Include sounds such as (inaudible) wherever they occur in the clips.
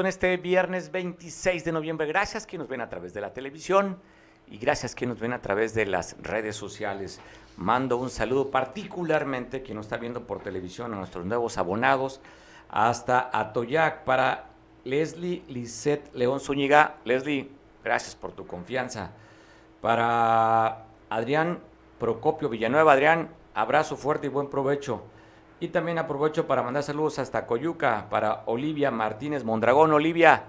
En este viernes 26 de noviembre. Gracias que nos ven a través de la televisión y gracias que nos ven a través de las redes sociales. Mando un saludo particularmente quien nos está viendo por televisión a nuestros nuevos abonados hasta Atoyac para Leslie Lisette León Zúñiga. Leslie, gracias por tu confianza. Para Adrián Procopio Villanueva. Adrián, abrazo fuerte y buen provecho. Y también aprovecho para mandar saludos hasta Coyuca para Olivia Martínez Mondragón. Olivia,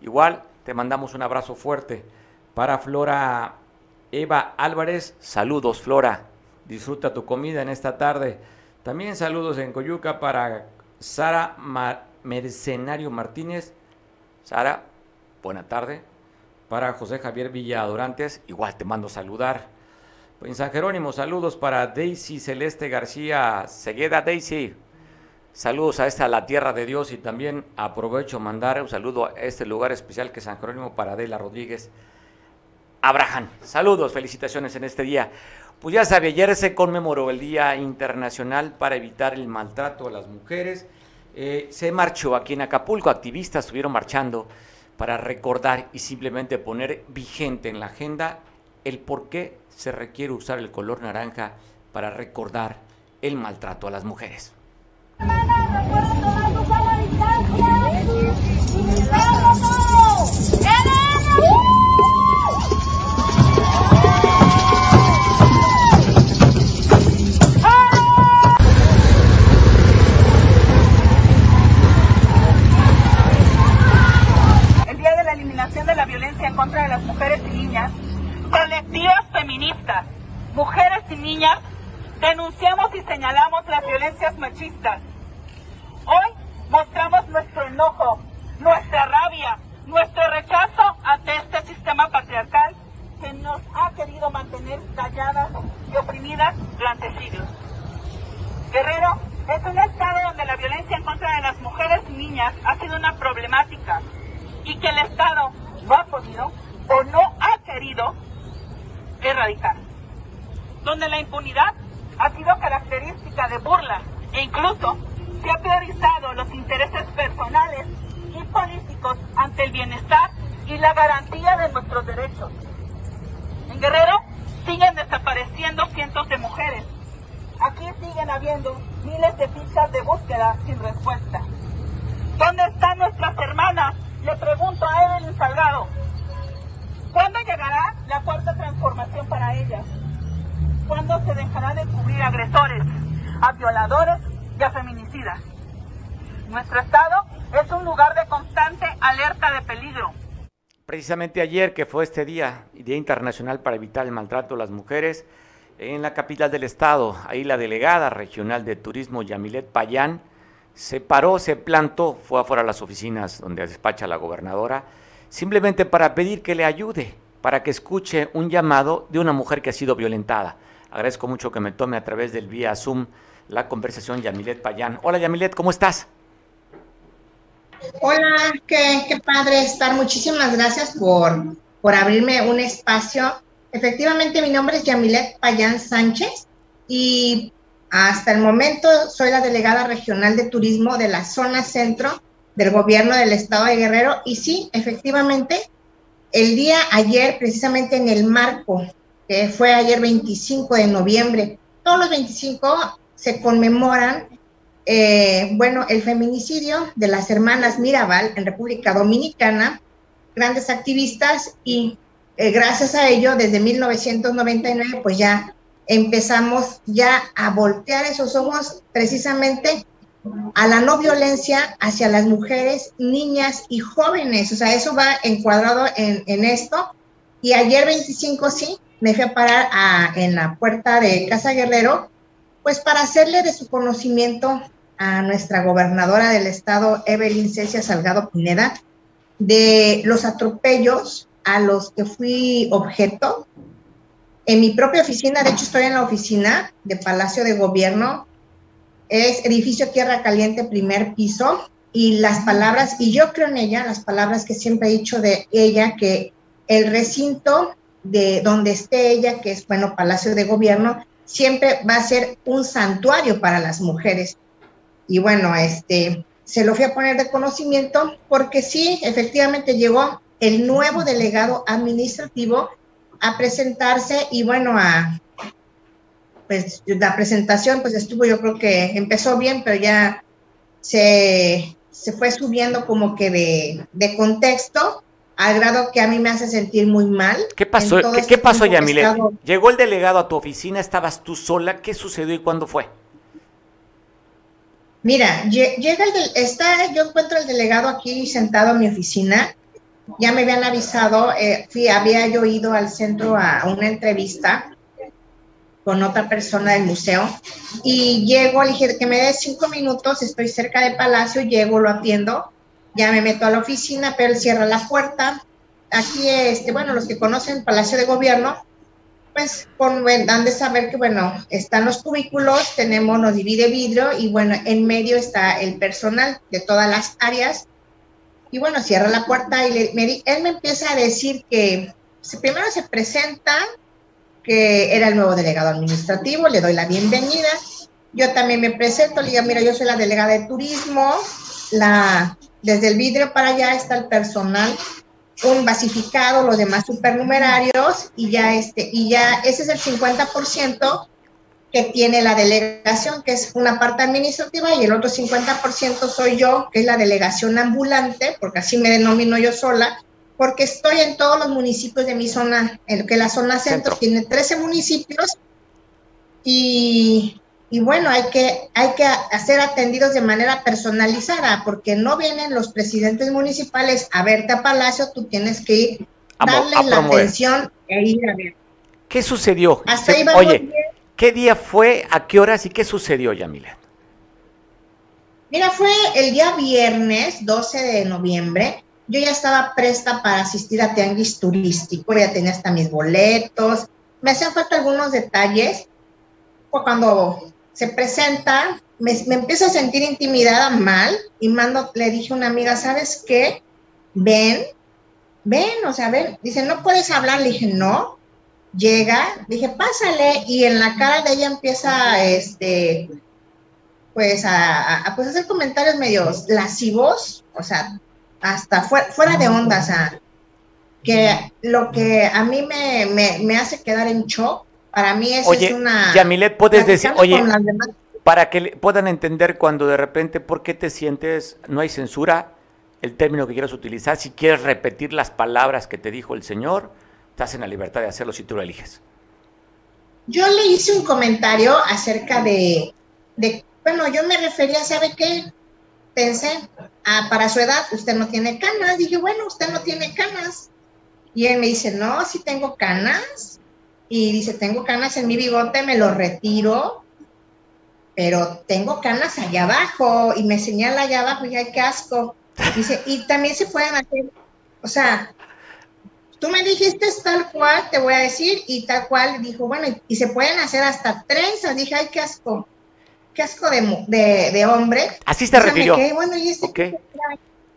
igual te mandamos un abrazo fuerte. Para Flora Eva Álvarez, saludos Flora. Disfruta tu comida en esta tarde. También saludos en Coyuca para Sara Mercenario Martínez. Sara, buena tarde. Para José Javier Villadorantes, igual te mando saludar. En San Jerónimo, saludos para Daisy Celeste García Segueda. Daisy, saludos a esta La Tierra de Dios y también aprovecho mandar un saludo a este lugar especial que es San Jerónimo para Adela Rodríguez. Abraham, saludos, felicitaciones en este día. Pues ya sabe, ayer se conmemoró el Día Internacional para evitar el maltrato a las mujeres. Eh, se marchó aquí en Acapulco, activistas estuvieron marchando para recordar y simplemente poner vigente en la agenda el por qué se requiere usar el color naranja para recordar el maltrato a las mujeres. El Día de la Eliminación de la Violencia en contra de las Mujeres y Niñas colectivas feministas, mujeres y niñas, denunciamos y señalamos las violencias machistas. Hoy mostramos nuestro enojo, nuestra rabia, nuestro rechazo ante este sistema patriarcal que nos ha querido mantener calladas y oprimidas durante siglos. Guerrero es un estado donde la violencia en contra de las mujeres y niñas ha sido una problemática y que el Estado no ha podido o no ha querido erradicar, donde la impunidad ha sido característica de burla e incluso se ha priorizado los intereses personales y políticos ante el bienestar y la garantía de nuestros derechos. En Guerrero siguen desapareciendo cientos de mujeres. Aquí siguen habiendo miles de fichas de búsqueda sin respuesta. ¿Dónde están nuestras hermanas? Le pregunto a Evelyn Salgado, ¿Cuándo llegará la cuarta transformación para ellas? ¿Cuándo se dejará de cubrir agresores, a violadores y a feminicidas? Nuestro Estado es un lugar de constante alerta de peligro. Precisamente ayer, que fue este día, Día Internacional para Evitar el Maltrato a las Mujeres, en la capital del Estado, ahí la delegada regional de turismo, Yamilet Payán, se paró, se plantó, fue afuera a las oficinas donde despacha la gobernadora, simplemente para pedir que le ayude, para que escuche un llamado de una mujer que ha sido violentada. Agradezco mucho que me tome a través del vía Zoom la conversación Yamilet Payán. Hola Yamilet, ¿cómo estás? Hola, qué, padre estar. Muchísimas gracias por, por abrirme un espacio. Efectivamente, mi nombre es Yamilet Payán Sánchez y hasta el momento soy la delegada regional de turismo de la zona centro del gobierno del estado de Guerrero. Y sí, efectivamente, el día ayer, precisamente en el marco, que fue ayer 25 de noviembre, todos los 25 se conmemoran, eh, bueno, el feminicidio de las hermanas Mirabal en República Dominicana, grandes activistas y eh, gracias a ello, desde 1999, pues ya empezamos ya a voltear esos ojos precisamente a la no violencia hacia las mujeres, niñas y jóvenes. O sea, eso va encuadrado en, esto. Y ayer 25 sí, me fui a parar en la puerta de Casa Guerrero, pues para hacerle de su conocimiento a nuestra gobernadora del estado, Evelyn Cecia Salgado Pineda, de los atropellos a los que fui objeto. En mi propia oficina, de hecho estoy en la oficina de Palacio de Gobierno, es edificio Tierra Caliente, primer piso, y las palabras, y yo creo en ella, las palabras que siempre he dicho de ella, que el recinto de donde esté ella, que es, bueno, Palacio de Gobierno, siempre va a ser un santuario para las mujeres. Y bueno, este, se lo fui a poner de conocimiento porque sí, efectivamente llegó el nuevo delegado administrativo a presentarse y bueno, a pues la presentación pues estuvo yo creo que empezó bien, pero ya se, se fue subiendo como que de, de, contexto al grado que a mí me hace sentir muy mal. ¿Qué pasó? ¿Qué, este ¿qué pasó, Yamile? Llegó el delegado a tu oficina, estabas tú sola, ¿qué sucedió y cuándo fue? Mira, llega el está, yo encuentro el delegado aquí sentado en mi oficina. Ya me habían avisado, eh, fui, había yo ido al centro a una entrevista con otra persona del museo y llego, le dije que me dé cinco minutos, estoy cerca del palacio, llego, lo atiendo, ya me meto a la oficina, pero él cierra la puerta. Aquí, este, bueno, los que conocen Palacio de Gobierno, pues con, dan de saber que, bueno, están los cubículos, tenemos, nos divide vidrio y bueno, en medio está el personal de todas las áreas. Y bueno, cierra la puerta y me, él me empieza a decir que primero se presenta, que era el nuevo delegado administrativo, le doy la bienvenida. Yo también me presento, le digo, mira, yo soy la delegada de turismo, la, desde el vidrio para allá está el personal un basificado, los demás supernumerarios, y ya este, y ya ese es el 50% que tiene la delegación, que es una parte administrativa, y el otro 50% soy yo, que es la delegación ambulante, porque así me denomino yo sola, porque estoy en todos los municipios de mi zona, en que la zona centro, centro. tiene 13 municipios, y y bueno, hay que, hay que hacer atendidos de manera personalizada, porque no vienen los presidentes municipales a verte a Palacio, tú tienes que ir, darles la atención e ir a ver. ¿Qué sucedió? Oye, ¿qué día fue, a qué horas y qué sucedió, Yamila? Mira, fue el día viernes 12 de noviembre. Yo ya estaba presta para asistir a Tianguis Turístico, ya tenía hasta mis boletos. Me hacían falta algunos detalles. Fue cuando se presenta, me, empiezo a sentir intimidada mal y mando, le dije a una amiga, ¿sabes qué? Ven, ven, o sea, ven, dice, no puedes hablar, le dije, no, llega, dije, pásale, y en la cara de ella empieza, este, pues, a, pues hacer comentarios medios lascivos, o sea, hasta fuera, de onda, o sea, que lo que a mí me, me hace quedar en shock para mí eso es una... Yamilet, puedes decir, oye, para que puedan entender cuando de repente, ¿por qué te sientes, no hay censura, el término que quieras utilizar, si quieres repetir las palabras que te dijo el Señor, estás en la libertad de hacerlo si tú lo eliges. Yo le hice un comentario acerca de, de bueno, yo me refería, ¿sabe qué? Pensé, ah, para su edad usted no tiene canas. Dije, bueno, usted no tiene canas. Y él me dice, no, sí tengo canas y dice, tengo canas en mi bigote, me lo retiro, pero tengo canas allá abajo y me señala allá abajo y hay casco. Dice, y también se pueden hacer, o sea, tú me dijiste tal cual, te voy a decir, y tal cual, dijo, bueno, y, se pueden hacer hasta trenzas, dije, ay, qué asco, qué asco de, de, hombre. Así se refirió. bueno, y este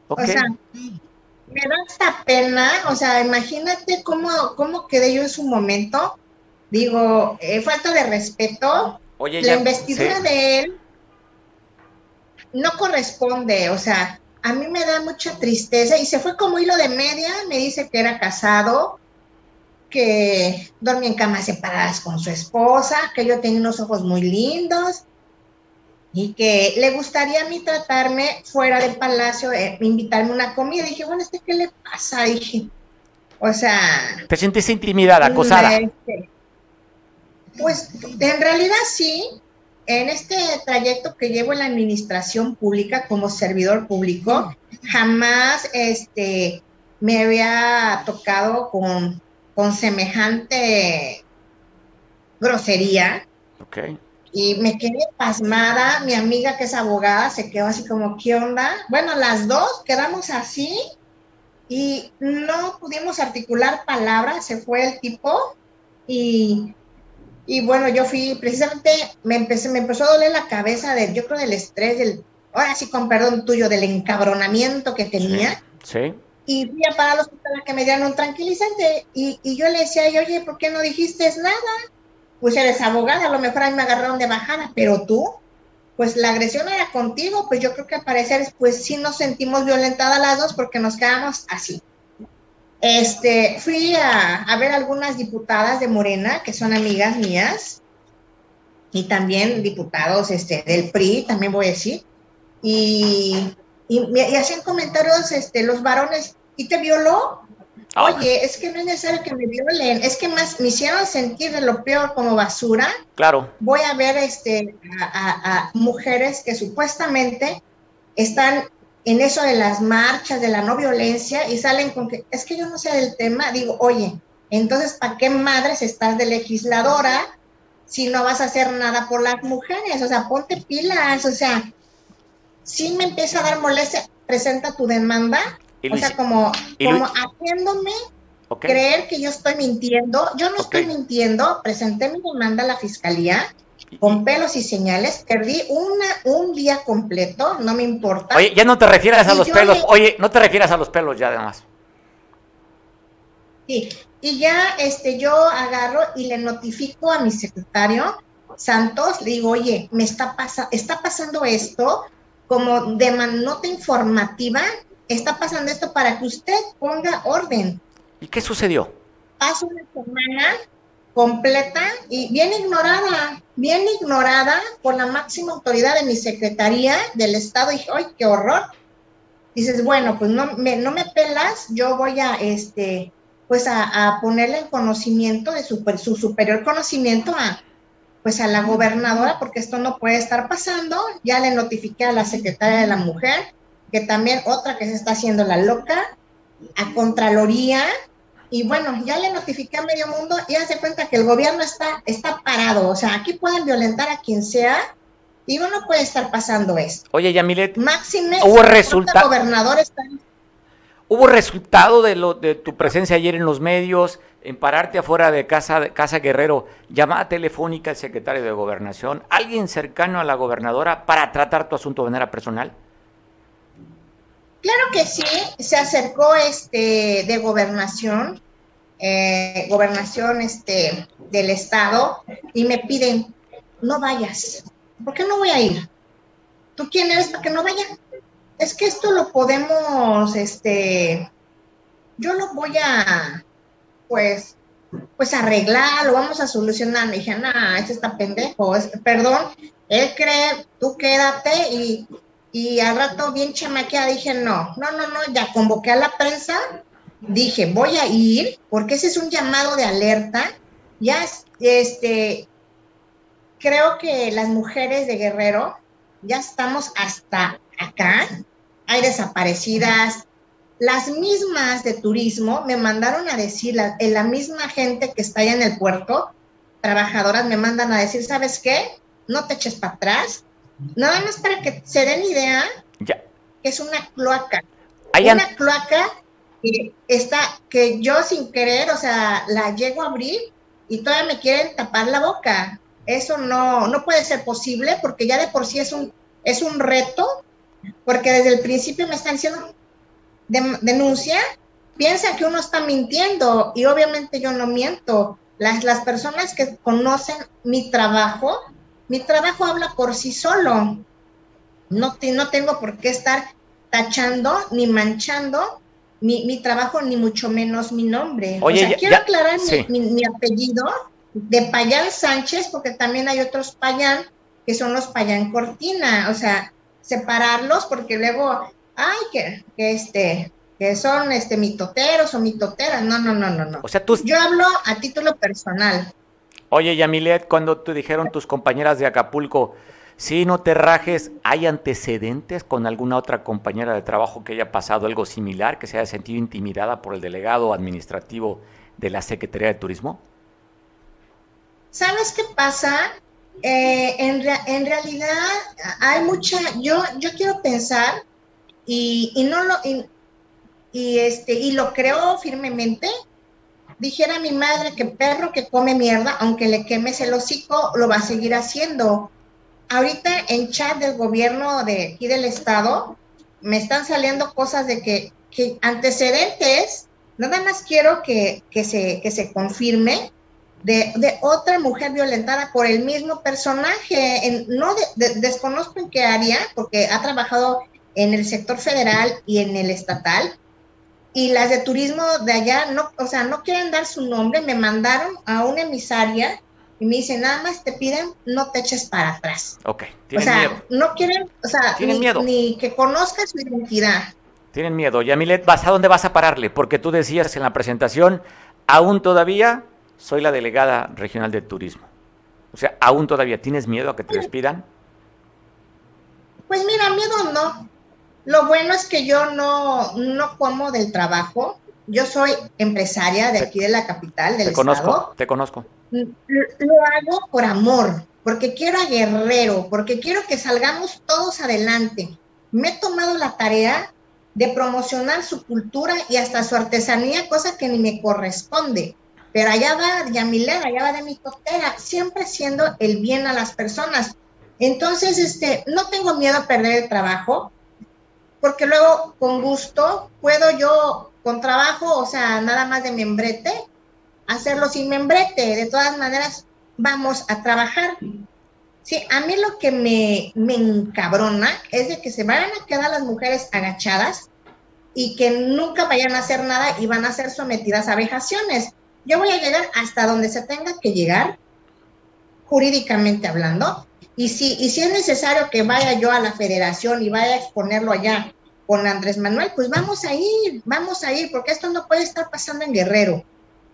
O sea, me da esta pena, o sea, imagínate cómo, cómo quedé yo en su momento, Digo, eh, falta de respeto. Oye, la investidura de él no corresponde, o sea, a mí me da mucha tristeza y se fue como hilo de media, me dice que era casado, que dormía en camas separadas con su esposa, que yo tenía unos ojos muy lindos y que le gustaría a mí tratarme fuera del palacio, eh, invitarme a una comida. Y dije, bueno, ¿este qué le pasa? Dije, o sea... ¿Te sientes intimidada, acosada? Este, pues en realidad sí. En este trayecto que llevo en la administración pública como servidor público, jamás este, me había tocado con, con semejante grosería. Okay. Y me quedé pasmada. Mi amiga que es abogada se quedó así como, ¿qué onda? Bueno, las dos quedamos así y no pudimos articular palabras. Se fue el tipo y y bueno, yo fui, precisamente, me, empecé, me empezó a doler la cabeza, de, yo creo del estrés, del, ahora sí con perdón tuyo, del encabronamiento que tenía. Sí. Y fui a parar a que me dieran un tranquilizante. Y, y yo le decía, oye, ¿por qué no dijiste nada? Pues eres abogada, a lo mejor a mí me agarraron de bajada, pero tú, pues la agresión era contigo, pues yo creo que al parecer, pues sí nos sentimos violentadas las dos porque nos quedamos así. Este, fui a, a ver algunas diputadas de Morena, que son amigas mías, y también diputados este, del PRI, también voy a decir, y, y, hacían comentarios este, los varones, ¿y te violó? Ah, Oye, es que no es necesario que me violen, es que más me hicieron sentir de lo peor como basura. Claro. Voy a ver este, a, mujeres que supuestamente están en eso de las marchas, de la no violencia, y salen con que, es que yo no sé del tema, digo, oye, entonces, ¿para qué madres estás de legisladora si no vas a hacer nada por las mujeres? O sea, ponte pilas, o sea, si me empieza a dar molestia, presenta tu demanda o sea, como, como haciéndome creer que yo estoy mintiendo. Yo no estoy mintiendo. Presenté mi demanda a la fiscalía con pelos y señales. Perdí una, un día completo, no me importa. Oye, ya no te refieras a los pelos. Oye, no te refieras a los pelos ya además. Sí, y ya este, yo agarro y le notifico a mi secretario Santos, le digo, oye, me está, pasa está pasando esto como de nota informativa está pasando esto para que usted ponga orden. ¿Y qué sucedió? Hace una semana completa y bien ignorada, bien ignorada por la máxima autoridad de mi secretaría del Estado. Y dije, ¡ay, qué horror! Dices, bueno, pues no me, no me pelas, yo voy a, este, pues a, ponerle en conocimiento de su, su superior conocimiento a, pues a la gobernadora, porque esto no puede estar pasando. Ya le notifiqué a la secretaria de la mujer, que también otra que se está haciendo la loca, a Contraloría, y bueno, ya le notifiqué a medio mundo y hace cuenta que el gobierno está, está parado, o sea, aquí pueden violentar a quien sea, y no puede estar pasando esto. Oye, Yamilet, Máxime, hubo resultado. está ¿Hubo resultado de, lo, de tu presencia ayer en los medios, en pararte afuera de casa, casa Guerrero, llamada telefónica al secretario de Gobernación, alguien cercano a la gobernadora para tratar tu asunto de manera personal? Claro que sí, se acercó este de gobernación, eh, gobernación este del estado, y me piden, no vayas. ¿Por qué no voy a ir? ¿Tú quién eres para que no vaya? Es que esto lo podemos, este, yo lo voy a, pues, pues arreglar, lo vamos a solucionar. Me dije, nah, este está pendejo, perdón, él cree, tú quédate y y al rato bien chamaqueada dije, no, no, no, no, ya convoqué a la prensa, dije, voy a ir, porque ese es un llamado de alerta, ya, este, creo que las mujeres de Guerrero ya estamos hasta acá, hay desaparecidas, las mismas de turismo me mandaron a decir, la, la misma gente que está allá en el puerto, trabajadoras me mandan a decir, ¿sabes qué? No te eches para atrás, Nada más para que se den idea, ya. que es una cloaca. Una cloaca que está, que yo sin querer, o sea, la llego a abrir y todavía me quieren tapar la boca. Eso no, no puede ser posible porque ya de por sí es un, es un reto, porque desde el principio me están diciendo denuncia, piensan que uno está mintiendo y obviamente yo no miento. Las, las personas que conocen mi trabajo mi trabajo habla por sí solo. No, no tengo por qué estar tachando ni manchando mi, trabajo, ni mucho menos mi nombre. Oye, quiero aclarar mi, apellido de Payán Sánchez, porque también hay otros Payán que son los Payán Cortina. O sea, separarlos, porque luego, ay, que, que este, que son este mitoteros o mitoteras. No, no, no, no, no. O sea, tú... Yo hablo a título personal. Oye, Yamilet, cuando te dijeron tus compañeras de Acapulco, si no te rajes, ¿hay antecedentes con alguna otra compañera de trabajo que haya pasado algo similar, que se haya sentido intimidada por el delegado administrativo de la Secretaría de Turismo? ¿Sabes qué pasa? Eh, en, realidad hay mucha, yo, yo quiero pensar y, y no lo, y, este, y lo creo firmemente, Dijera mi madre que perro que come mierda, aunque le quemes el hocico, lo va a seguir haciendo. Ahorita en chat del gobierno de aquí del estado me están saliendo cosas de que, antecedentes, nada más quiero que, se, que se confirme de, otra mujer violentada por el mismo personaje. no desconozco en qué área, porque ha trabajado en el sector federal y en el estatal. Y las de turismo de allá, no, o sea, no quieren dar su nombre, me mandaron a una emisaria y me dicen, nada más te piden, no te eches para atrás. Ok, o sea, no quieren, o sea, ni, miedo. ni que conozca su identidad. Tienen miedo. Yamilet, ¿vas a dónde vas a pararle? Porque tú decías en la presentación, aún todavía soy la delegada regional de turismo. O sea, aún todavía tienes miedo a que te despidan. Pues mira, miedo no. Lo bueno es que yo no, no como del trabajo. Yo soy empresaria de aquí de la capital, del te conozco, Te conozco. Lo hago por amor, porque quiero a Guerrero, porque quiero que salgamos todos adelante. Me he tomado la tarea de promocionar su cultura y hasta su artesanía, cosa que ni me corresponde. Pero allá va Yamilet, allá va de mi costera, siempre haciendo el bien a las personas. Entonces, este, no tengo miedo a perder el trabajo, porque luego con gusto puedo yo, con trabajo, o sea, nada más de membrete, hacerlo sin membrete. De todas maneras, vamos a trabajar. Sí, a mí lo que me, me encabrona es de que se vayan a quedar las mujeres agachadas y que nunca vayan a hacer nada y van a ser sometidas a vejaciones. Yo voy a llegar hasta donde se tenga que llegar, jurídicamente hablando, y si, y si es necesario que vaya yo a la federación y vaya a exponerlo allá con Andrés Manuel, pues vamos a ir, vamos a ir, porque esto no puede estar pasando en Guerrero.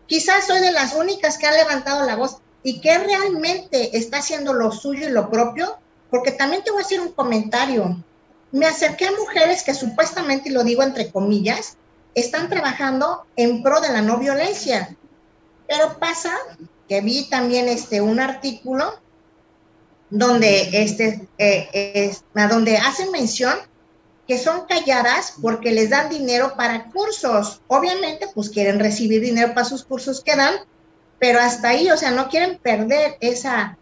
Quizás soy de las únicas que han levantado la voz y que realmente está haciendo lo suyo y lo propio, porque también te voy a hacer un comentario. Me acerqué a mujeres que supuestamente, y lo digo entre comillas, están trabajando en pro de la no violencia. Pero pasa que vi también este, un artículo donde, este, eh, donde hacen mención que son calladas porque les dan dinero para cursos. Obviamente, pues quieren recibir dinero para sus cursos que dan, pero hasta ahí, o sea, no quieren perder esa,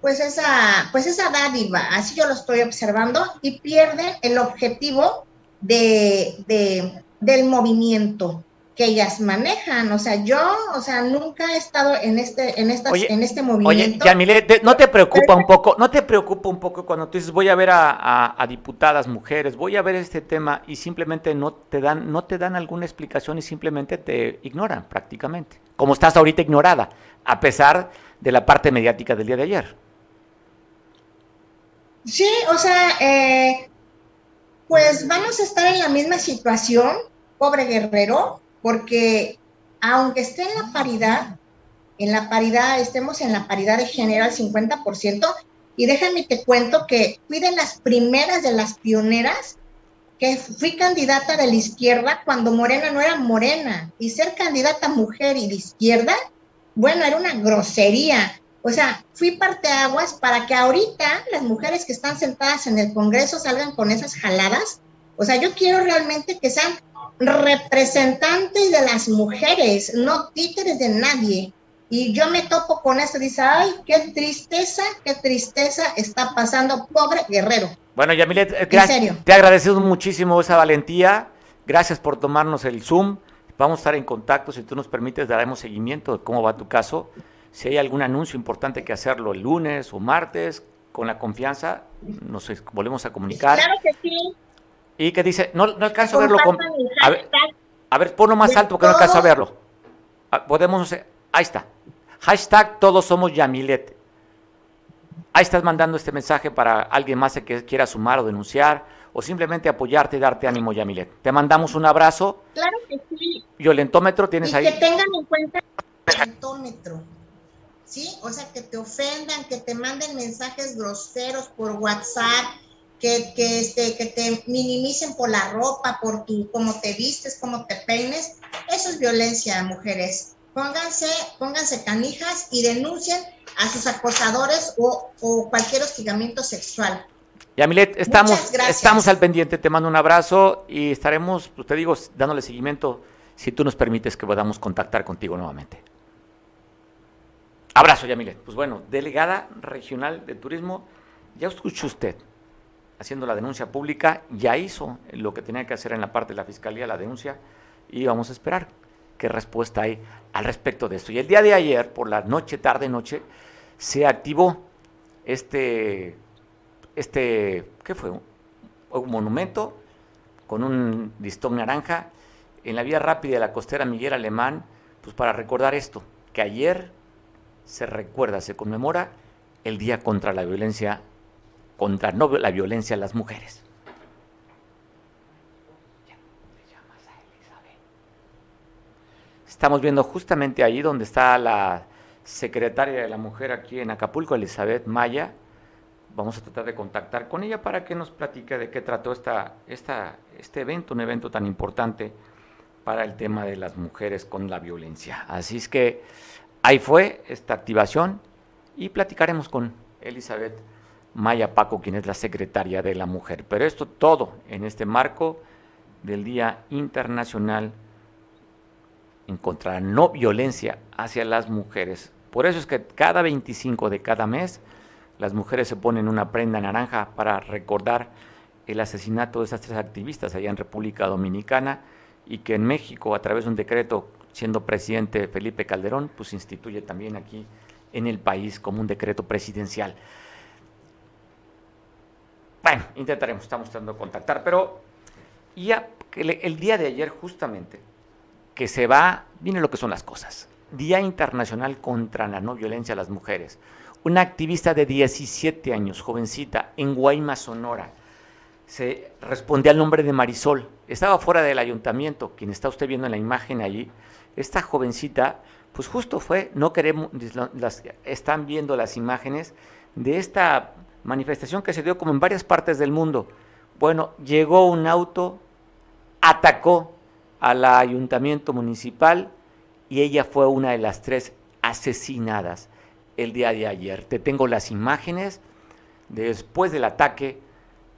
pues esa, pues esa dádiva, así yo lo estoy observando, y pierden el objetivo de, de, del movimiento que ellas manejan. O sea, yo, o sea, nunca he estado en este, en estas, en este movimiento. Oye, Yamile, ¿no te preocupa un poco, no te preocupa un poco cuando tú dices voy a ver a, diputadas mujeres, voy a ver este tema y simplemente no te dan, no te dan alguna explicación y simplemente te ignoran prácticamente, como estás ahorita ignorada, a pesar de la parte mediática del día de ayer. Sí, o sea, eh, pues vamos a estar en la misma situación, pobre guerrero, porque aunque esté en la paridad, en la paridad, estemos en la paridad de género al 50%, y déjame te cuento que fui de las primeras de las pioneras que fui candidata de la izquierda cuando Morena no era Morena, y ser candidata mujer y de izquierda, bueno, era una grosería. O sea, fui parteaguas para que ahorita las mujeres que están sentadas en el Congreso salgan con esas jaladas. O sea, yo quiero realmente que sean representantes de las mujeres, no títeres de nadie. Y yo me topo con eso, dice, ay, qué tristeza, qué tristeza está pasando, pobre guerrero. Bueno, Yamilet, eh, gracias, te agradecemos muchísimo esa valentía, gracias por tomarnos el Zoom, vamos a estar en contacto, si tú nos permites daremos seguimiento de cómo va tu caso, si hay algún anuncio importante que hacerlo el lunes o martes, con la confianza, nos volvemos a comunicar. Claro que sí. Y que dice, no, no alcanzo a verlo. Con, a, ver, a ver, ponlo más alto porque no alcanzo a verlo. Ah, podemos, ahí está. Hashtag todos somos Yamilet. Ahí estás mandando este mensaje para alguien más que quiera sumar o denunciar o simplemente apoyarte y darte ánimo, Yamilet. Te mandamos un abrazo. Claro que sí. Violentómetro tienes ahí. Que tengan en cuenta violentómetro. ¿Sí? O sea, que te ofendan, que te manden mensajes groseros por WhatsApp, que, que, este, que te minimicen por la ropa, por tu, cómo te vistes, cómo te peines. Eso es violencia, mujeres. Pónganse, pónganse canijas y denuncien a sus acosadores o, o cualquier hostigamiento sexual. Yamilet, estamos, estamos al pendiente, te mando un abrazo y estaremos, pues te digo, dándole seguimiento si tú nos permites que podamos contactar contigo nuevamente. Abrazo, Yamilet. Pues bueno, delegada regional de turismo, ya escuchó usted haciendo la denuncia pública, ya hizo lo que tenía que hacer en la parte de la fiscalía, la denuncia, y vamos a esperar qué respuesta hay al respecto de esto. Y el día de ayer, por la noche, tarde, noche, se activó este, este ¿qué fue? Un monumento con un listón naranja en la vía rápida de la costera Miguel Alemán, pues para recordar esto, que ayer se recuerda, se conmemora el Día contra la Violencia, contra no la violencia a las mujeres. Estamos viendo justamente ahí donde está la secretaria de la mujer aquí en Acapulco, Elizabeth Maya. Vamos a tratar de contactar con ella para que nos platique de qué trató esta, esta, este evento, un evento tan importante para el tema de las mujeres con la violencia. Así es que ahí fue esta activación y platicaremos con Elizabeth Maya Paco, quien es la secretaria de la mujer. Pero esto todo en este marco del Día Internacional en contra la no violencia hacia las mujeres. Por eso es que cada 25 de cada mes las mujeres se ponen una prenda naranja para recordar el asesinato de esas tres activistas allá en República Dominicana y que en México, a través de un decreto, siendo presidente Felipe Calderón, pues instituye también aquí en el país como un decreto presidencial. Bueno, intentaremos, estamos tratando de contactar, pero el día de ayer justamente que se va, viene lo que son las cosas. Día Internacional contra la No Violencia a las Mujeres. Una activista de 17 años, jovencita, en Guaymas, Sonora, se responde al nombre de Marisol. Estaba fuera del ayuntamiento, quien está usted viendo en la imagen allí. Esta jovencita, pues justo fue, no queremos, están viendo las imágenes de esta manifestación que se dio como en varias partes del mundo. Bueno, llegó un auto, atacó al ayuntamiento municipal y ella fue una de las tres asesinadas el día de ayer. Te tengo las imágenes después del ataque,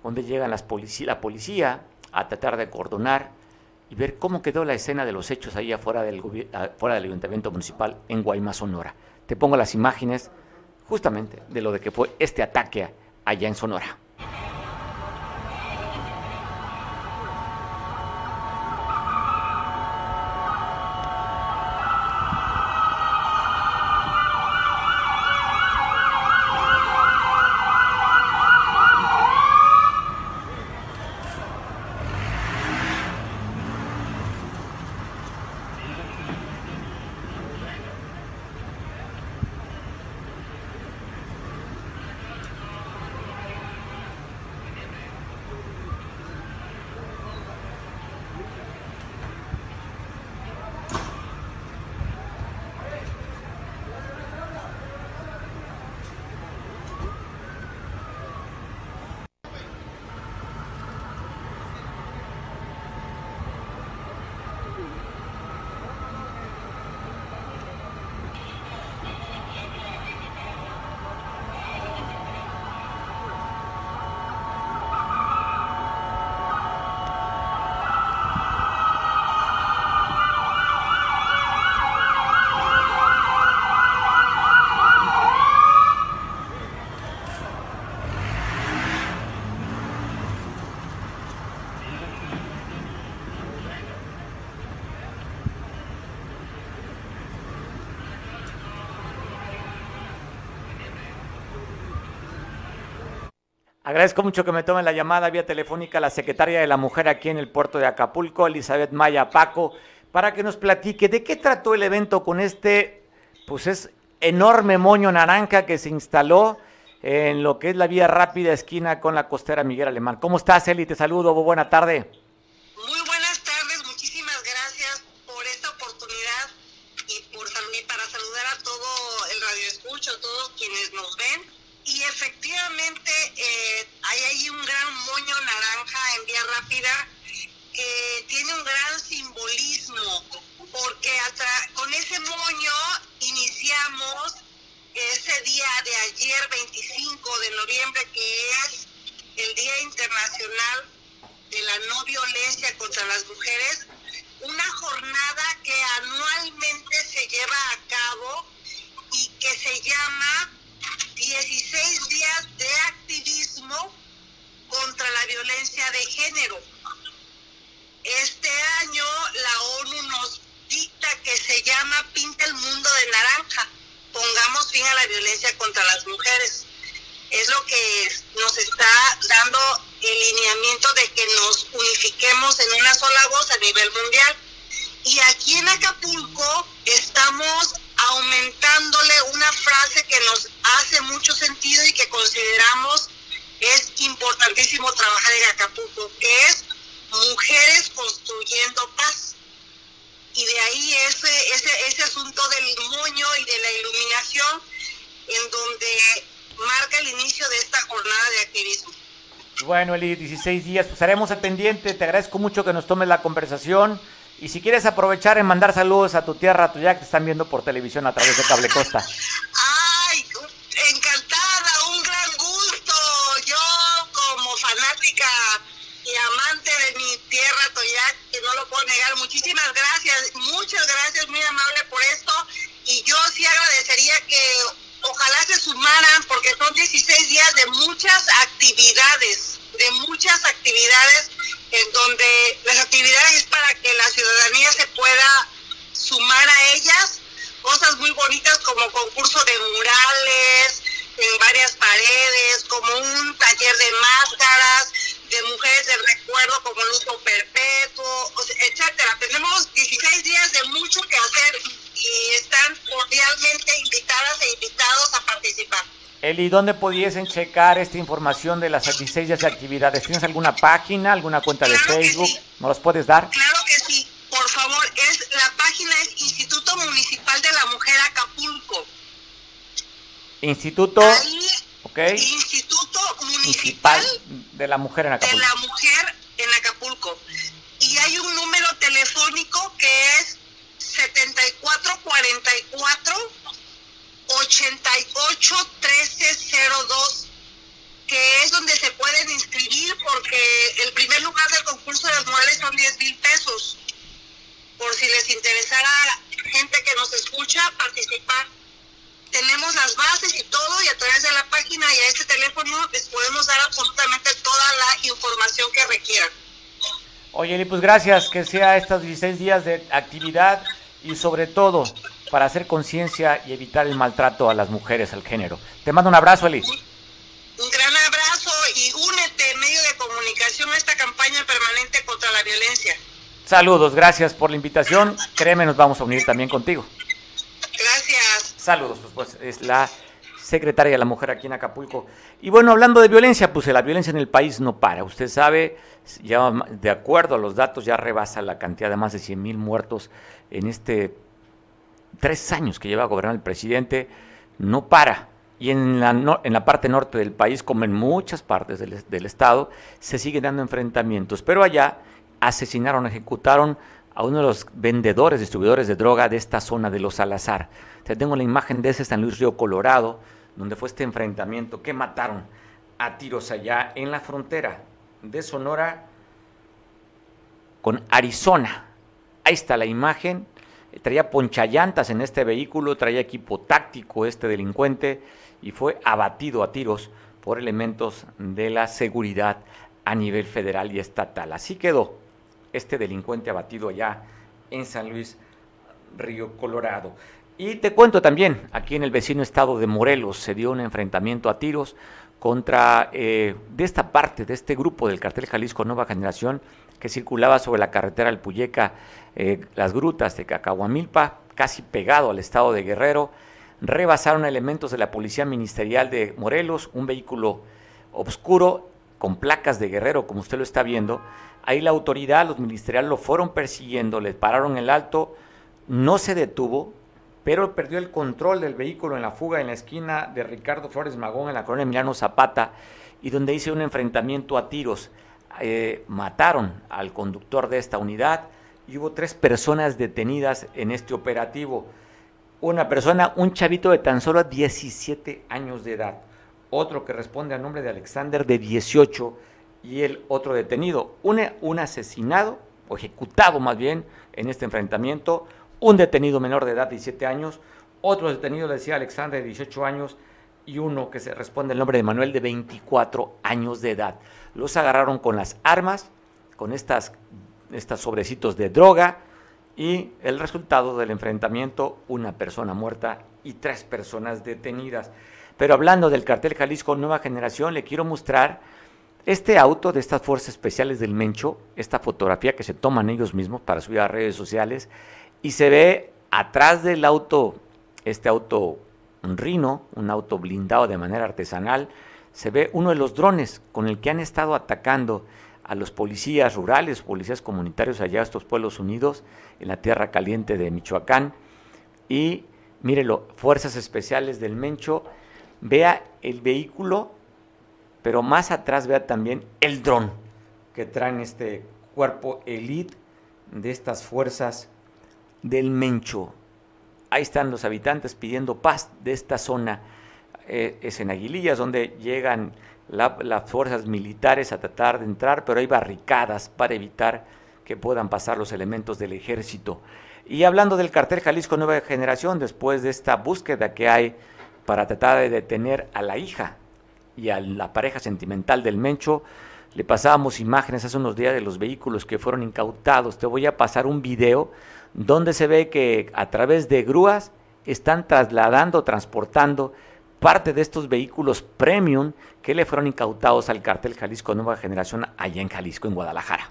donde llegan las la policía a tratar de cordonar y ver cómo quedó la escena de los hechos ahí afuera del, del ayuntamiento municipal en Guaymas, Sonora. Te pongo las imágenes justamente de lo de que fue este ataque allá en Sonora. Agradezco mucho que me tomen la llamada vía telefónica la secretaria de la Mujer aquí en el puerto de Acapulco, Elizabeth Maya Paco, para que nos platique de qué trató el evento con este, pues es enorme moño naranja que se instaló en lo que es la vía rápida esquina con la costera Miguel Alemán. ¿Cómo estás, Eli? Te saludo, buena tarde. Muy buenas tardes, muchísimas gracias por esta oportunidad y, por, y para saludar a todo el radio escucho, a todos quienes nos ven y efectivamente eh, hay ahí un gran moño naranja en vía rápida que tiene un gran simbolismo, porque hasta con ese moño iniciamos ese día de ayer, 25 de noviembre, que es el Día Internacional de la No Violencia contra las Mujeres, una jornada que anualmente se lleva a cabo y que se llama 16 días de activismo contra la violencia de género. Este año la ONU nos dicta que se llama Pinta el Mundo de Naranja. Pongamos fin a la violencia contra las mujeres. Es lo que nos está dando el lineamiento de que nos unifiquemos en una sola voz a nivel mundial. Y aquí en Acapulco estamos aumentándole una frase que nos hace mucho sentido y que consideramos es importantísimo trabajar en Acapulco, que es mujeres construyendo paz. Y de ahí ese, ese, ese asunto del moño y de la iluminación, en donde marca el inicio de esta jornada de activismo. Bueno, Eli, 16 días, pues haremos el pendiente. Te agradezco mucho que nos tomes la conversación. Y si quieres aprovechar en mandar saludos a tu tierra, a tu ya que te están viendo por televisión a través de Cable Costa. Ay, encantada, un gran gusto. Yo como fanática y amante mi tierra Toyac, que no lo puedo negar, muchísimas gracias, muchas gracias, muy amable por esto. Y yo sí agradecería que ojalá se sumaran, porque son 16 días de muchas actividades, de muchas actividades en donde las actividades es para que la ciudadanía se pueda sumar a ellas, cosas muy bonitas como concurso de murales en varias paredes, como un taller de máscaras, de mujeres de recuerdo como luto perpetuo, etcétera. Tenemos 16 días de mucho que hacer y están cordialmente invitadas e invitados a participar. Eli, ¿dónde pudiesen checar esta información de las 16 días de actividades? ¿Tienes alguna página, alguna cuenta de Facebook? ¿No las puedes dar? Claro que sí. Por favor, es la página es Instituto Municipal de la Mujer Acapulco. Instituto. okay. Instituto Municipal, de la Mujer en Acapulco. De la Mujer en Acapulco. Y hay un número telefónico que es 7444 88 1302, que es donde se pueden inscribir porque el primer lugar del concurso de los murales son 10 mil pesos. Por si les interesara gente que nos escucha participar. Tenemos las bases y todo y a través de la página y a este teléfono les podemos dar absolutamente toda la información que requieran. Oye, pues gracias, que sea estos 16 días de actividad y sobre todo para hacer conciencia y evitar el maltrato a las mujeres, al género. Te mando un abrazo, Eli. Un gran abrazo y únete en medio de comunicación a esta campaña permanente contra la violencia. Saludos, gracias por la invitación. Créeme, nos vamos a unir también contigo. Gracias. Saludos, pues, pues es la secretaria de la mujer aquí en Acapulco. Y bueno, hablando de violencia, pues la violencia en el país no para. Usted sabe, ya de acuerdo a los datos, ya rebasa la cantidad de más de 100 mil muertos en este tres años que lleva a gobernar el presidente, no para. Y en la, en la parte norte del país, como en muchas partes del, del estado, se siguen dando enfrentamientos. Pero allá asesinaron, ejecutaron a uno de los vendedores, distribuidores de droga de esta zona de los Salazar. Te tengo la imagen de ese San Luis Río Colorado, donde fue este enfrentamiento que mataron a tiros allá en la frontera de Sonora con Arizona. Ahí está la imagen traía ponchallantas en este vehículo, traía equipo táctico este delincuente y fue abatido a tiros por elementos de la seguridad a nivel federal y estatal. Así quedó este delincuente abatido allá en San Luis, Río Colorado. Y te cuento también, aquí en el vecino estado de Morelos se dio un enfrentamiento a tiros contra eh, de esta parte, de este grupo del cartel Jalisco Nueva Generación, que circulaba sobre la carretera El Puyeca, eh, las grutas de Cacahuamilpa, casi pegado al estado de Guerrero. Rebasaron elementos de la Policía Ministerial de Morelos, un vehículo oscuro con placas de Guerrero, como usted lo está viendo. Ahí la autoridad, los ministeriales lo fueron persiguiendo, le pararon el alto, no se detuvo, pero perdió el control del vehículo en la fuga en la esquina de Ricardo Flores Magón, en la colonia Emiliano Zapata, y donde hice un enfrentamiento a tiros. Eh, mataron al conductor de esta unidad y hubo tres personas detenidas en este operativo. Una persona, un chavito de tan solo 17 años de edad, otro que responde al nombre de Alexander de 18 y el otro detenido. Un, un asesinado, o ejecutado más bien, en este enfrentamiento, un detenido menor de edad, 17 años, otro detenido, decía Alexander, de 18 años, y uno que se responde el nombre de Manuel de 24 años de edad. Los agarraron con las armas, con estas, estas sobrecitos de droga y el resultado del enfrentamiento, una persona muerta y tres personas detenidas. Pero hablando del cartel Jalisco Nueva Generación, le quiero mostrar este auto de estas fuerzas especiales del Mencho, esta fotografía que se toman ellos mismos para subir a redes sociales, y se ve atrás del auto, este auto, un Rino, un auto blindado de manera artesanal, se ve uno de los drones con el que han estado atacando a los policías rurales, policías comunitarios allá, estos pueblos unidos, en la tierra caliente de Michoacán. Y mírelo, fuerzas especiales del Mencho, vea el vehículo, pero más atrás vea también el dron que traen este cuerpo elite de estas fuerzas del Mencho. Ahí están los habitantes pidiendo paz de esta zona. Eh, es en Aguilillas donde llegan las fuerzas militares a tratar de entrar, pero hay barricadas para evitar que puedan pasar los elementos del ejército. Y hablando del cartel Jalisco Nueva Generación, después de esta búsqueda que hay para tratar de detener a la hija y a la pareja sentimental del Mencho, le pasábamos imágenes hace unos días de los vehículos que fueron incautados. Te voy a pasar un video donde se ve que a través de grúas están trasladando, transportando parte de estos vehículos premium que le fueron incautados al cartel Jalisco Nueva Generación allá en Jalisco, en Guadalajara.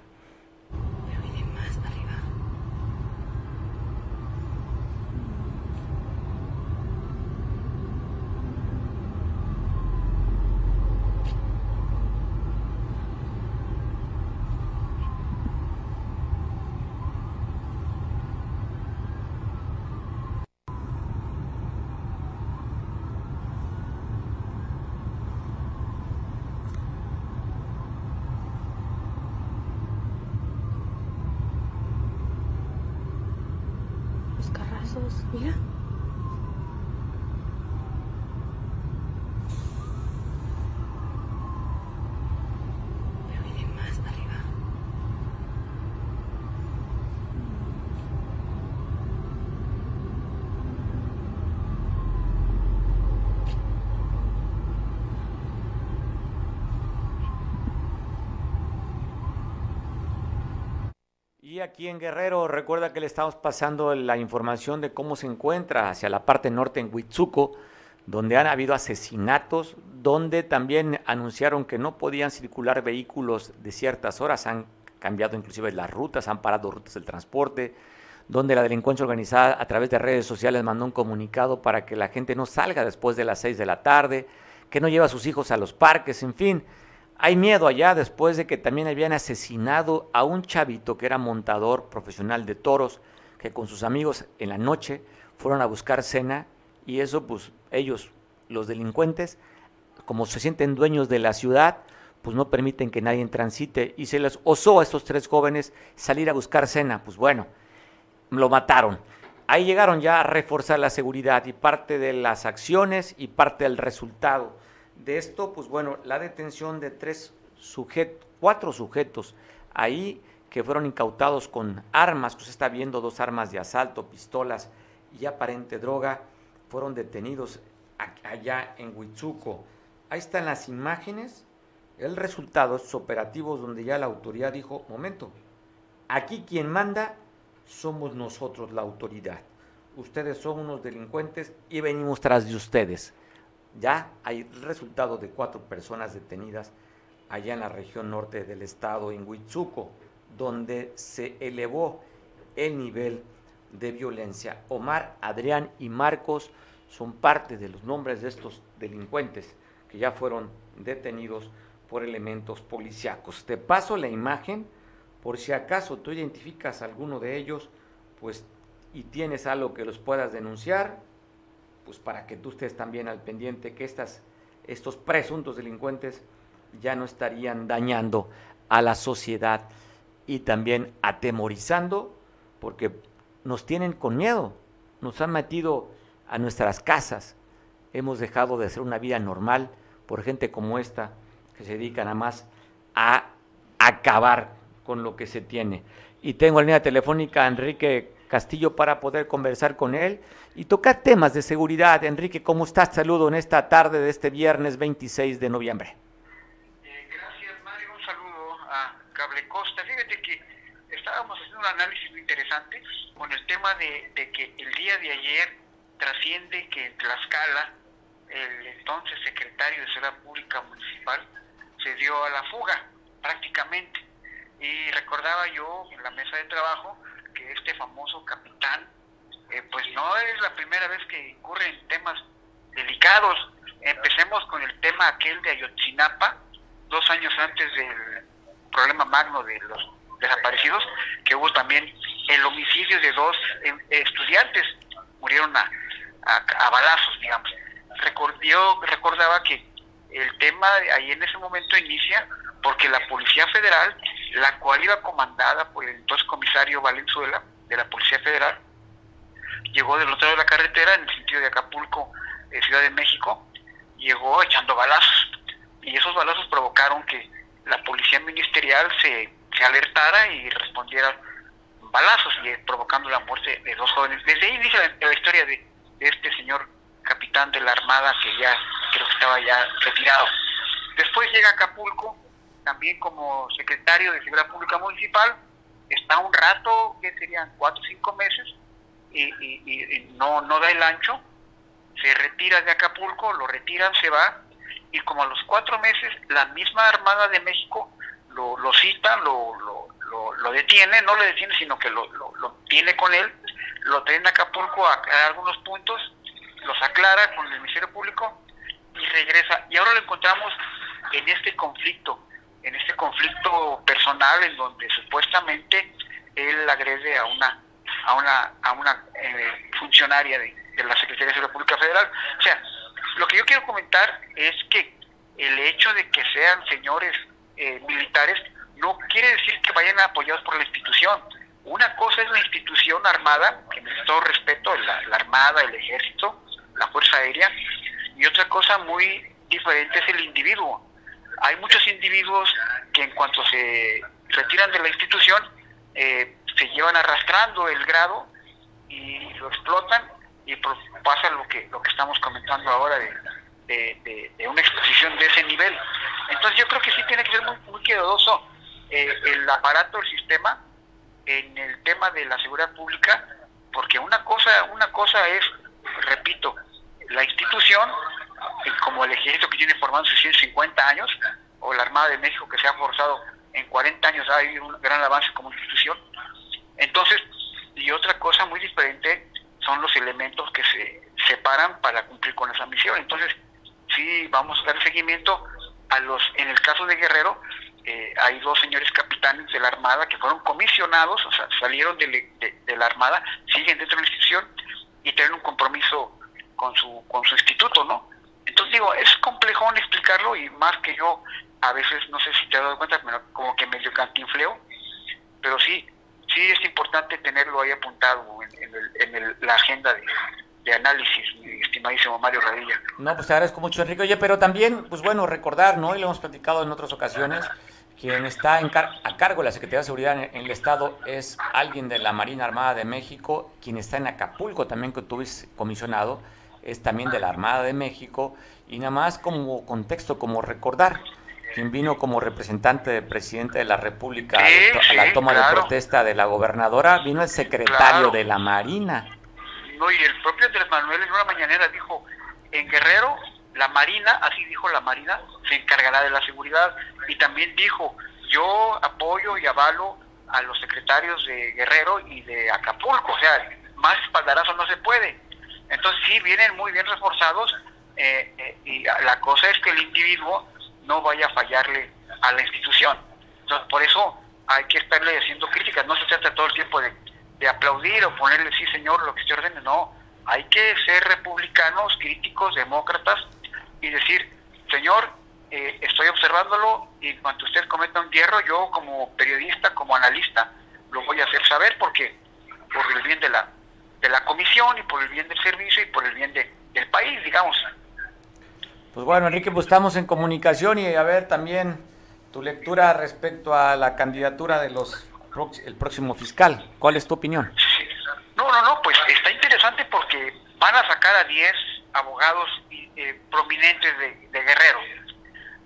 Mira. Pero viene más arriba. Y aquí en Guerrero, recuerda que le estamos pasando la información de cómo se encuentra hacia la parte norte en Huitzuco, donde han habido asesinatos, donde también anunciaron que no podían circular vehículos de ciertas horas, han cambiado inclusive las rutas, han parado rutas del transporte, donde la delincuencia organizada a través de redes sociales mandó un comunicado para que la gente no salga después de las seis de la tarde, que no lleve a sus hijos a los parques, en fin. Hay miedo allá después de que también habían asesinado a un chavito que era montador profesional de toros, que con sus amigos en la noche fueron a buscar cena y eso pues ellos, los delincuentes, como se sienten dueños de la ciudad, pues no permiten que nadie transite y se les osó a estos tres jóvenes salir a buscar cena, pues bueno, lo mataron. Ahí llegaron ya a reforzar la seguridad y parte de las acciones y parte del resultado de esto, pues bueno, la detención de tres sujetos, cuatro sujetos ahí que fueron incautados con armas, usted está viendo dos armas de asalto, pistolas y aparente droga, fueron detenidos allá en Huitzuco. Ahí están las imágenes, el resultado, estos operativos donde ya la autoridad dijo, momento, aquí quien manda somos nosotros la autoridad. Ustedes son unos delincuentes y venimos tras de ustedes ya hay resultado de cuatro personas detenidas allá en la región norte del estado, en Huitzuco, donde se elevó el nivel de violencia. Omar, Adrián y Marcos son parte de los nombres de estos delincuentes que ya fueron detenidos por elementos policíacos. Te paso la imagen por si acaso tú identificas a alguno de ellos, pues y tienes algo que los puedas denunciar, pues para que tú estés también al pendiente que estas, estos presuntos delincuentes ya no estarían dañando a la sociedad y también atemorizando, porque nos tienen con miedo, nos han metido a nuestras casas, hemos dejado de hacer una vida normal por gente como esta, que se dedica nada más a acabar con lo que se tiene. Y tengo en línea telefónica a Enrique Castillo para poder conversar con él y tocar temas de seguridad. Enrique, ¿cómo estás? Saludo en esta tarde de este viernes 26 de noviembre. Eh, gracias, Mario. Un saludo a Cable Costa. Fíjate que estábamos haciendo un análisis muy interesante con el tema de, que el día de ayer trasciende que en Tlaxcala el entonces secretario de Seguridad Pública Municipal se dio a la fuga prácticamente. Y recordaba yo en la mesa de trabajo que este famoso capitán, eh, pues no es la primera vez que incurre en temas delicados. Empecemos con el tema aquel de Ayotzinapa, dos años antes del problema magno de los desaparecidos, que hubo también el homicidio de dos eh, estudiantes, murieron a, a, balazos, digamos. yo recordaba que el tema ahí en ese momento inicia porque la Policía Federal, la cual iba comandada por el entonces comisario Valenzuela de la Policía Federal, llegó del otro lado de la carretera en el sentido de Acapulco, eh, Ciudad de México, llegó echando balazos y esos balazos provocaron que la policía ministerial se, se alertara y respondiera balazos y provocando la muerte de dos jóvenes. Desde ahí inicia la, historia de, este señor capitán de la Armada que ya creo que estaba ya retirado. Después llega Acapulco, también como secretario de Seguridad Pública Municipal, está un rato, que serían cuatro o cinco meses, y, no, no da el ancho, se retira de Acapulco, lo retiran, se va, y como a los cuatro meses la misma Armada de México lo, lo cita, lo, lo, lo, detiene, no lo detiene, sino que lo, lo, tiene con él, lo trae en Acapulco a, algunos puntos, los aclara con el Ministerio Público y regresa. Y ahora lo encontramos en este conflicto, en este conflicto personal en donde supuestamente él agrede a una a una a una eh, funcionaria de, de la Secretaría de la Pública Federal. O sea, lo que yo quiero comentar es que el hecho de que sean señores eh, militares no quiere decir que vayan apoyados por la institución. Una cosa es la institución armada, que me todo respeto, la, la armada, el ejército, la fuerza aérea, y otra cosa muy diferente es el individuo. Hay muchos individuos que en cuanto se retiran de la institución, eh, se llevan arrastrando el grado y lo explotan y pasa lo que lo que estamos comentando ahora de, de, una exposición de ese nivel. Entonces yo creo que sí tiene que ser muy, muy cuidadoso eh, el aparato, el sistema, en el tema de la seguridad pública, porque una cosa, una cosa es, repito, la institución, eh, como el ejército que tiene formado 150 años, o la Armada de México que se ha forzado en 40 años, ha habido un gran avance como institución. Entonces, y otra cosa muy diferente son los elementos que se separan para cumplir con esa misión. Entonces, sí, vamos a dar seguimiento a los, en el caso de Guerrero, eh, hay dos señores capitanes de la Armada que fueron comisionados, o sea, salieron de, la Armada, siguen dentro de la institución y tienen un compromiso con su, con su instituto, ¿no? Entonces digo, es complejo explicarlo y más que yo, a veces, no sé si te has dado cuenta, pero como que medio cantinfleo, pero sí, sí es importante tenerlo ahí apuntado en, en, la agenda de, análisis, estimadísimo Mario Radilla. No, pues te agradezco mucho, Enrique. Oye, pero también, pues bueno, recordar, ¿no? Y lo hemos platicado en otras ocasiones, quien está a cargo de la Secretaría de Seguridad en, el Estado es alguien de la Marina Armada de México, quien está en Acapulco también, que tuviste comisionado, es también de la Armada de México, y nada más como contexto, como recordar, quien vino como representante del presidente de la República a la toma de protesta de la gobernadora, vino el secretario de la Marina. No, y el propio Andrés Manuel en una mañanera dijo, en Guerrero, la Marina, así dijo la Marina, se encargará de la seguridad. Y también dijo, yo apoyo y avalo a los secretarios de Guerrero y de Acapulco, o sea, más espaldarazo no se puede. Entonces sí, vienen muy bien reforzados eh, eh, y la cosa es que el individuo no vaya a fallarle a la institución. Entonces, por eso hay que estarle haciendo críticas, no se trata todo el tiempo de, aplaudir o ponerle sí señor lo que usted ordene, no, hay que ser republicanos, críticos, demócratas y decir, señor, eh, estoy observándolo y cuando usted cometa un hierro, yo como periodista, como analista, lo voy a hacer saber porque por el bien de la de la comisión y por el bien del servicio y por el bien de, del país, digamos. Pues bueno, Enrique, pues estamos en comunicación y a ver también tu lectura respecto a la candidatura de los el próximo fiscal. ¿Cuál es tu opinión? No, no, no, pues está interesante porque van a sacar a 10 abogados eh, prominentes de, de, Guerrero.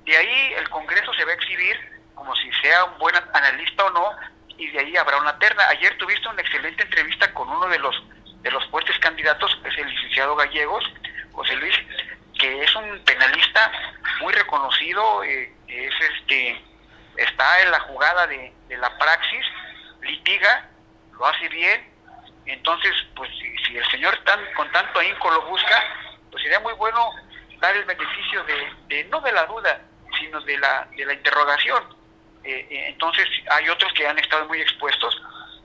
De ahí el Congreso se va a exhibir como si sea un buen analista o no, y de ahí habrá una terna. Ayer tuviste una excelente entrevista con uno de los de los fuertes candidatos es el licenciado Gallegos, José Luis, que es un penalista muy reconocido, eh, es este está en la jugada de, la praxis, litiga, lo hace bien, entonces pues si, el señor tan, con tanto ahínco lo busca, pues sería muy bueno dar el beneficio de, no de la duda, sino de la, de la interrogación. Eh, eh, entonces hay otros que han estado muy expuestos,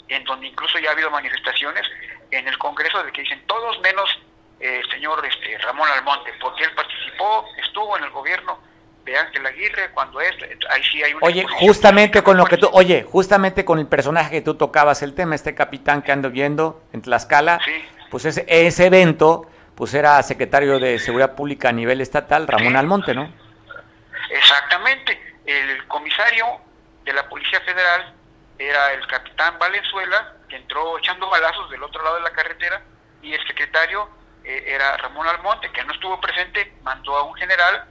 en donde incluso ya ha habido manifestaciones en el Congreso de que dicen todos menos el señor este, Ramón Almonte, porque él participó, estuvo en el gobierno de Ángel Aguirre, cuando es, ahí sí hay Oye, justamente con lo que tú, oye, justamente con el personaje que tú tocabas el tema, este capitán que ando viendo en Tlaxcala, pues ese, ese evento, pues era secretario de Seguridad Pública a nivel estatal, Ramón Almonte, ¿no? Exactamente, el comisario de la Policía Federal era el capitán Valenzuela, que entró echando balazos del otro lado de la carretera, y el secretario eh, era Ramón Almonte, que no estuvo presente, mandó a un general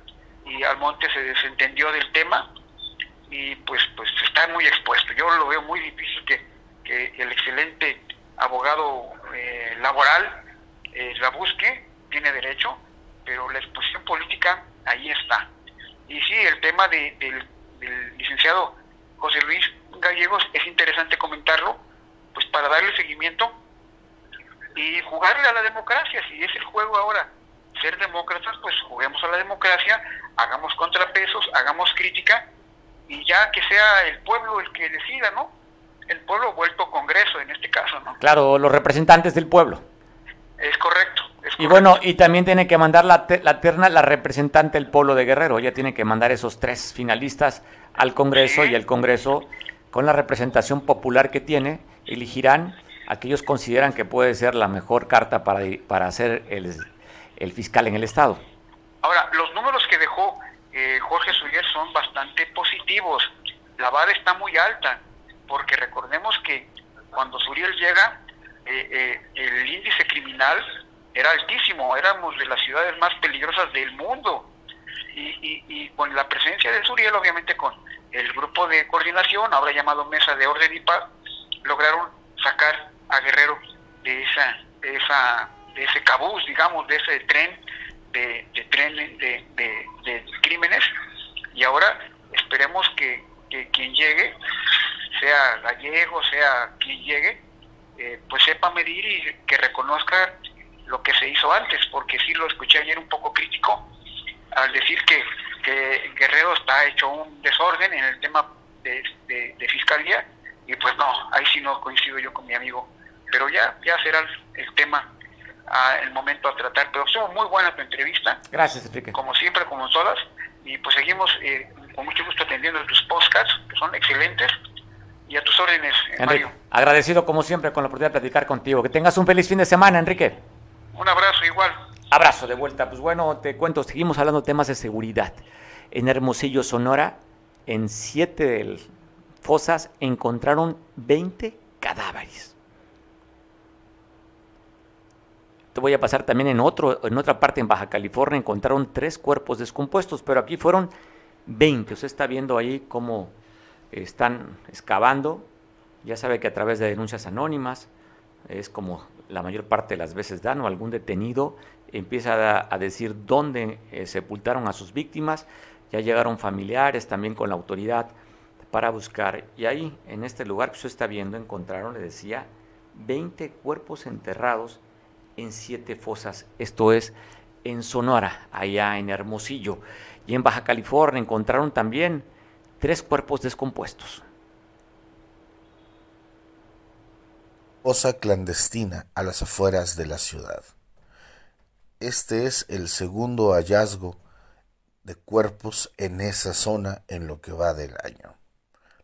y Almonte se desentendió del tema y pues pues está muy expuesto. Yo lo veo muy difícil que, el excelente abogado eh, laboral eh, la busque, tiene derecho, pero la exposición política ahí está. Y sí, el tema del, del licenciado José Luis Gallegos es interesante comentarlo, pues para darle seguimiento y jugarle a la democracia, si es el juego ahora ser demócratas, pues juguemos a la democracia, hagamos contrapesos, hagamos crítica y ya que sea el pueblo el que decida, ¿no? El pueblo vuelto Congreso en este caso, ¿no? Claro, los representantes del pueblo. Es correcto. Y bueno, y también tiene que mandar la, la, terna la representante del pueblo de Guerrero. Ella tiene que mandar esos tres finalistas al Congreso y el Congreso, con la representación popular que tiene, elegirán a que consideran que puede ser la mejor carta para, para hacer el, el fiscal en el Estado. Ahora, los números que dejó eh, Jorge Suyer son bastante positivos. La vara está muy alta, porque recordemos que cuando Suriel llega, eh, eh, el índice criminal era altísimo, éramos de las ciudades más peligrosas del mundo. Y, y, con la presencia de Suriel, obviamente con el grupo de coordinación, ahora llamado Mesa de Orden y Paz, lograron sacar a Guerrero de esa, de esa de ese cabuz, digamos, de ese tren de, de tren de, crímenes. Y ahora esperemos que, quien llegue, sea gallego, sea quien llegue, eh, pues sepa medir y que reconozca lo que se hizo antes, porque sí lo escuché ayer un poco crítico al decir que, que Guerrero está hecho un desorden en el tema de, fiscalía y pues no, ahí sí no coincido yo con mi amigo, pero ya, ya será el tema el momento a tratar. Pero estuvo muy buena tu entrevista. Gracias, Enrique. Como siempre, como todas. Y pues seguimos eh, con mucho gusto atendiendo tus podcasts, que son excelentes. Y a tus órdenes, eh, Mario. Agradecido como siempre con la oportunidad de platicar contigo. Que tengas un feliz fin de semana, Enrique. Un abrazo igual. Abrazo de vuelta. Pues bueno, te cuento, seguimos hablando de temas de seguridad. En Hermosillo, Sonora, en siete fosas encontraron 20 cadáveres. voy a pasar también en, otro, en otra parte, en Baja California, encontraron tres cuerpos descompuestos, pero aquí fueron 20. Usted está viendo ahí cómo están excavando. Ya sabe que a través de denuncias anónimas, es como la mayor parte de las veces dan, o algún detenido empieza a, decir dónde eh, sepultaron a sus víctimas. Ya llegaron familiares también con la autoridad para buscar. Y ahí, en este lugar que usted está viendo, encontraron, le decía, 20 cuerpos enterrados en siete fosas, esto es en Sonora, allá en Hermosillo. Y en Baja California encontraron también tres cuerpos descompuestos. Fosa clandestina a las afueras de la ciudad. Este es el segundo hallazgo de cuerpos en esa zona en lo que va del año.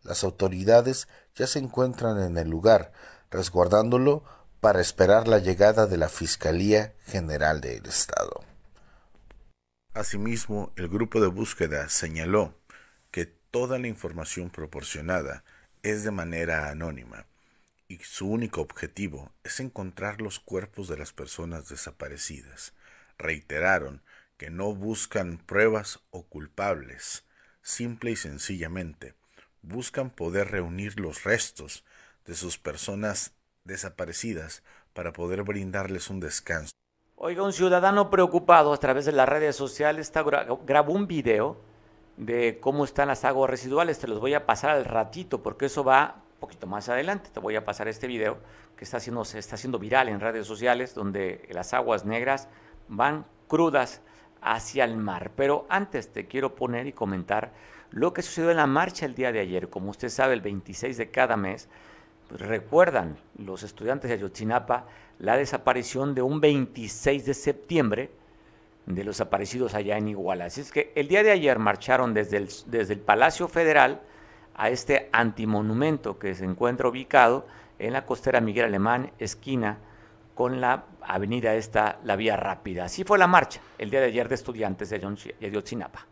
Las autoridades ya se encuentran en el lugar, resguardándolo para esperar la llegada de la Fiscalía General del Estado. Asimismo, el grupo de búsqueda señaló que toda la información proporcionada es de manera anónima y su único objetivo es encontrar los cuerpos de las personas desaparecidas. Reiteraron que no buscan pruebas o culpables, simple y sencillamente buscan poder reunir los restos de sus personas desaparecidas para poder brindarles un descanso. Oiga, un ciudadano preocupado a través de las redes sociales está, grabó un video de cómo están las aguas residuales. Te los voy a pasar al ratito porque eso va un poquito más adelante. Te voy a pasar este video que está haciendo, está haciendo viral en redes sociales donde las aguas negras van crudas hacia el mar. Pero antes te quiero poner y comentar lo que sucedió en la marcha el día de ayer. Como usted sabe, el 26 de cada mes pues, recuerdan los estudiantes de Ayotzinapa la desaparición de un 26 de septiembre de los aparecidos allá en Iguala. Así es que el día de ayer marcharon desde el, desde el Palacio Federal a este antimonumento que se encuentra ubicado en la costera Miguel Alemán, esquina con la avenida esta, la vía rápida. Así fue la marcha el día de ayer de estudiantes de Ayotzinapa.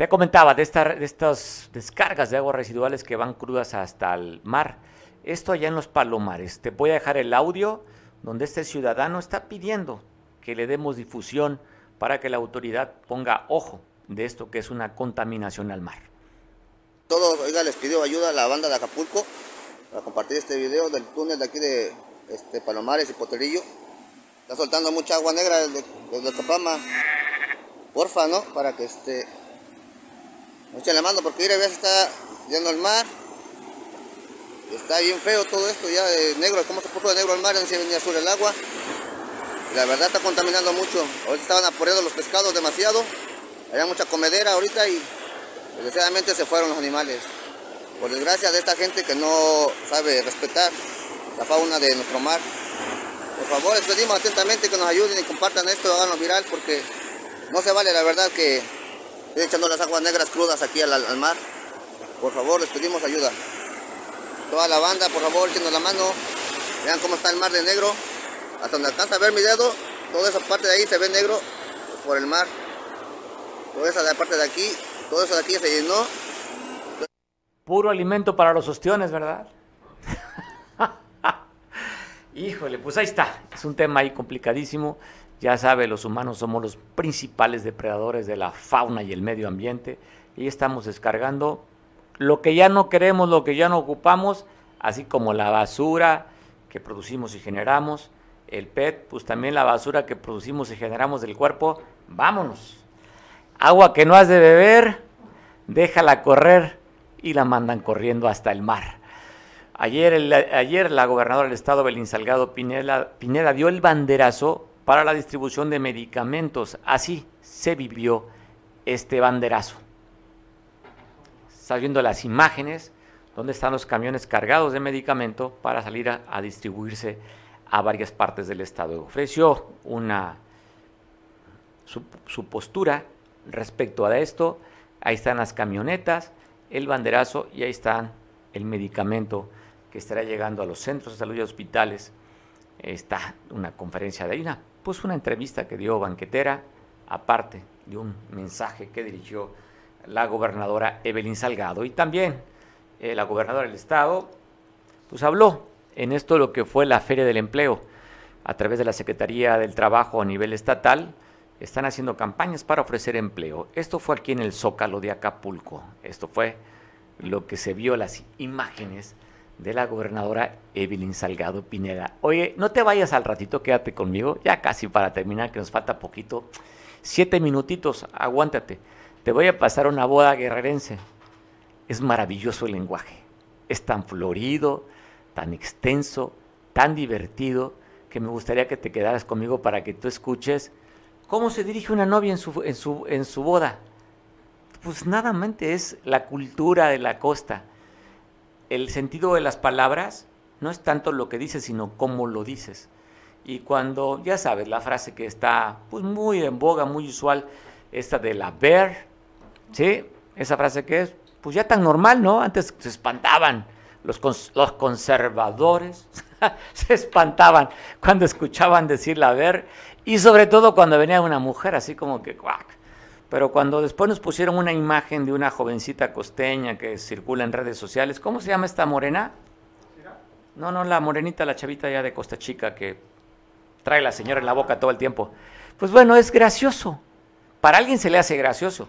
Te comentaba de, estas descargas de aguas residuales que van crudas hasta el mar. Esto allá en los Palomares. Te voy a dejar el audio donde este ciudadano está pidiendo que le demos difusión para que la autoridad ponga ojo de esto que es una contaminación al mar. Todos, oiga, les pidió ayuda a la banda de Acapulco para compartir este video del túnel de aquí de este, Palomares y Poterillo. Está soltando mucha agua negra desde, desde Copama. Porfa, ¿no? Para que este, Echen la mano porque mira, ya se está yendo al mar. Está bien feo todo esto ya de negro, como se puso de negro al mar, se venía azul el agua. la verdad está contaminando mucho. Ahorita estaban aporeando los pescados demasiado. Había mucha comedera ahorita y desgraciadamente se fueron los animales. Por desgracia de esta gente que no sabe respetar la fauna de nuestro mar. Por favor, les pedimos atentamente que nos ayuden y compartan esto, háganlo viral porque no se vale la verdad que echando las aguas negras crudas aquí al, mar. Por favor, les pedimos ayuda. Toda la banda, por favor, echando la mano. Vean cómo está el mar de negro. Hasta donde alcanza a ver mi dedo, toda esa parte de ahí se ve negro por el mar. Toda esa parte de aquí, todo eso de aquí se llenó. Puro alimento para los ostiones, ¿verdad? (laughs) Híjole, pues ahí está. Es un tema ahí complicadísimo. Ya sabe, los humanos somos los principales depredadores de la fauna y el medio ambiente y estamos descargando lo que ya no queremos, lo que ya no ocupamos, así como la basura que producimos y generamos, el PET, pues también la basura que producimos y generamos del cuerpo, vámonos. Agua que no has de beber, déjala correr y la mandan corriendo hasta el mar. Ayer, ayer la gobernadora del estado, Belín Salgado Pineda, Pineda, dio el banderazo para la distribución de medicamentos. Así se vivió este banderazo. Estás viendo las imágenes donde están los camiones cargados de medicamento para salir a, distribuirse a varias partes del estado. Ofreció una su, postura respecto a esto. Ahí están las camionetas, el banderazo y ahí están el medicamento que estará llegando a los centros de salud y hospitales. Está una conferencia de INA pues una entrevista que dio Banquetera, aparte de un mensaje que dirigió la gobernadora Evelyn Salgado. Y también eh, la gobernadora del estado, pues habló en esto lo que fue la Feria del Empleo a través de la Secretaría del Trabajo a nivel estatal. Están haciendo campañas para ofrecer empleo. Esto fue aquí en el Zócalo de Acapulco. Esto fue lo que se vio las imágenes de la gobernadora Evelyn Salgado Pineda. Oye, no te vayas al ratito, quédate conmigo, ya casi para terminar, que nos falta poquito. Siete minutitos, aguántate. Te voy a pasar una boda guerrerense. Es maravilloso el lenguaje. Es tan florido, tan extenso, tan divertido, que me gustaría que te quedaras conmigo para que tú escuches cómo se dirige una novia en su, en su, en su boda. Pues nada es la cultura de la costa el sentido de las palabras no es tanto lo que dices, sino cómo lo dices. Y cuando, ya sabes, la frase que está pues, muy en boga, muy usual, esta de la ver, ¿sí? Esa frase que es, pues ya tan normal, ¿no? Antes se espantaban los, los conservadores, (laughs) se espantaban cuando escuchaban decir la ver, y sobre todo cuando venía una mujer así como que, ¡cuac! Pero cuando después nos pusieron una imagen de una jovencita costeña que circula en redes sociales, ¿cómo se llama esta morena? No, no, la morenita, la chavita ya de Costa Chica que trae la señora en la boca todo el tiempo. Pues bueno, es gracioso. Para alguien se le hace gracioso.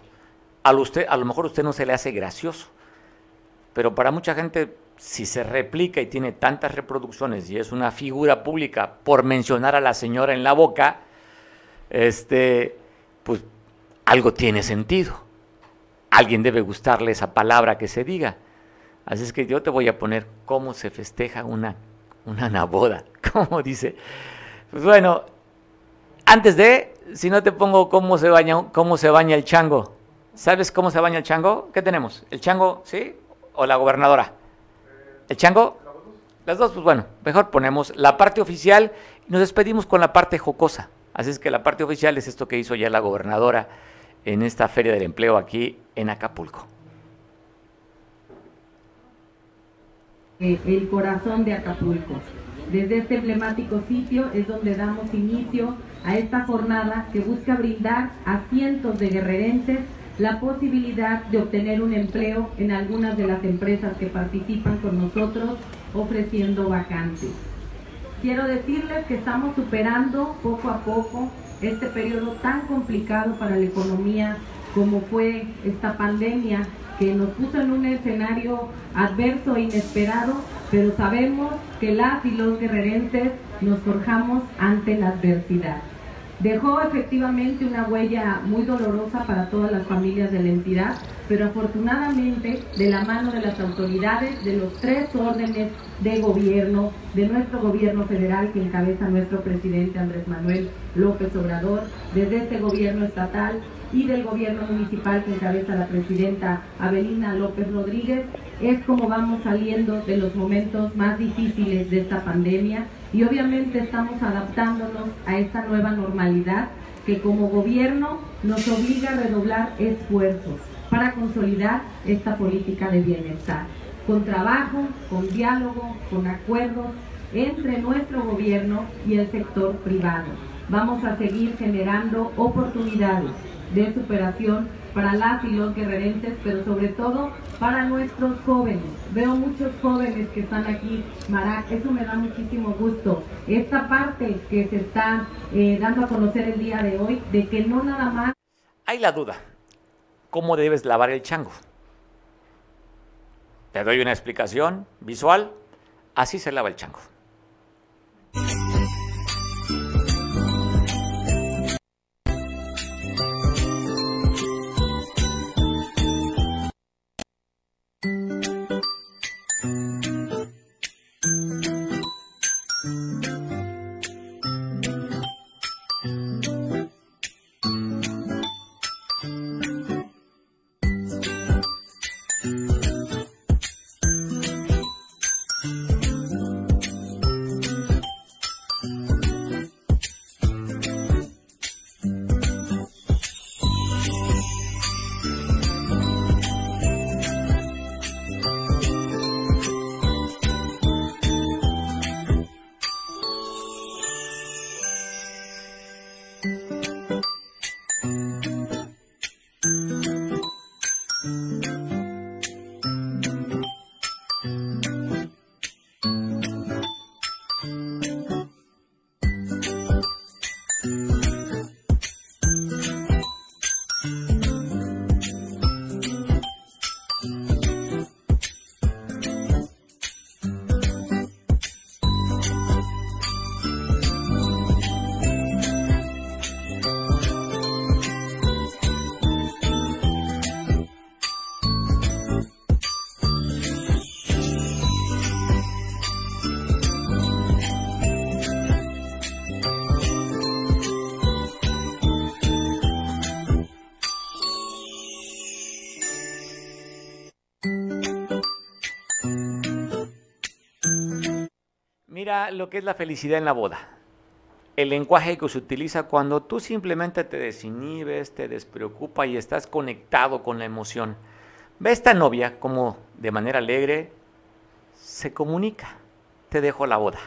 A, usted, a lo mejor usted no se le hace gracioso. Pero para mucha gente, si se replica y tiene tantas reproducciones y es una figura pública por mencionar a la señora en la boca, este, pues algo tiene sentido. Alguien debe gustarle esa palabra que se diga. Así es que yo te voy a poner cómo se festeja una, una boda. (laughs) ¿Cómo dice? Pues bueno, antes de, si no te pongo cómo se baña, cómo se baña el chango. ¿Sabes cómo se baña el chango? ¿Qué tenemos? ¿El chango, sí? ¿O la gobernadora? ¿El chango? Las dos, pues bueno, mejor ponemos la parte oficial y nos despedimos con la parte jocosa. Así es que la parte oficial es esto que hizo ya la gobernadora en esta Feria del Empleo aquí en Acapulco. Eh, el corazón de Acapulco. Desde este emblemático sitio es donde damos inicio a esta jornada que busca brindar a cientos de guerrerenses la posibilidad de obtener un empleo en algunas de las empresas que participan con nosotros ofreciendo vacantes. Quiero decirles que estamos superando poco a poco este periodo tan complicado para la economía como fue esta pandemia que nos puso en un escenario adverso e inesperado, pero sabemos que las y los guerrerenses nos forjamos ante la adversidad. Dejó efectivamente una huella muy dolorosa para todas las familias de la entidad, pero afortunadamente de la mano de las autoridades de los tres órdenes de gobierno, de nuestro gobierno federal que encabeza nuestro presidente Andrés Manuel López Obrador, desde este gobierno estatal y del gobierno municipal que encabeza la presidenta Abelina López Rodríguez, es como vamos saliendo de los momentos más difíciles de esta pandemia y obviamente estamos adaptándonos a esta nueva normalidad que como gobierno nos obliga a redoblar esfuerzos para consolidar esta política de bienestar, con trabajo, con diálogo, con acuerdos entre nuestro gobierno y el sector privado. Vamos a seguir generando oportunidades de superación para las y los guerrerenses, pero sobre todo para nuestros jóvenes. Veo muchos jóvenes que están aquí, Marac, eso me da muchísimo gusto. Esta parte que se está eh, dando a conocer el día de hoy, de que no nada más... Hay la duda, ¿cómo debes lavar el chango? Te doy una explicación visual, así se lava el chango. Lo que es la felicidad en la boda. El lenguaje que se utiliza cuando tú simplemente te desinhibes, te despreocupa y estás conectado con la emoción. Ve a esta novia como de manera alegre se comunica. Te dejo la boda.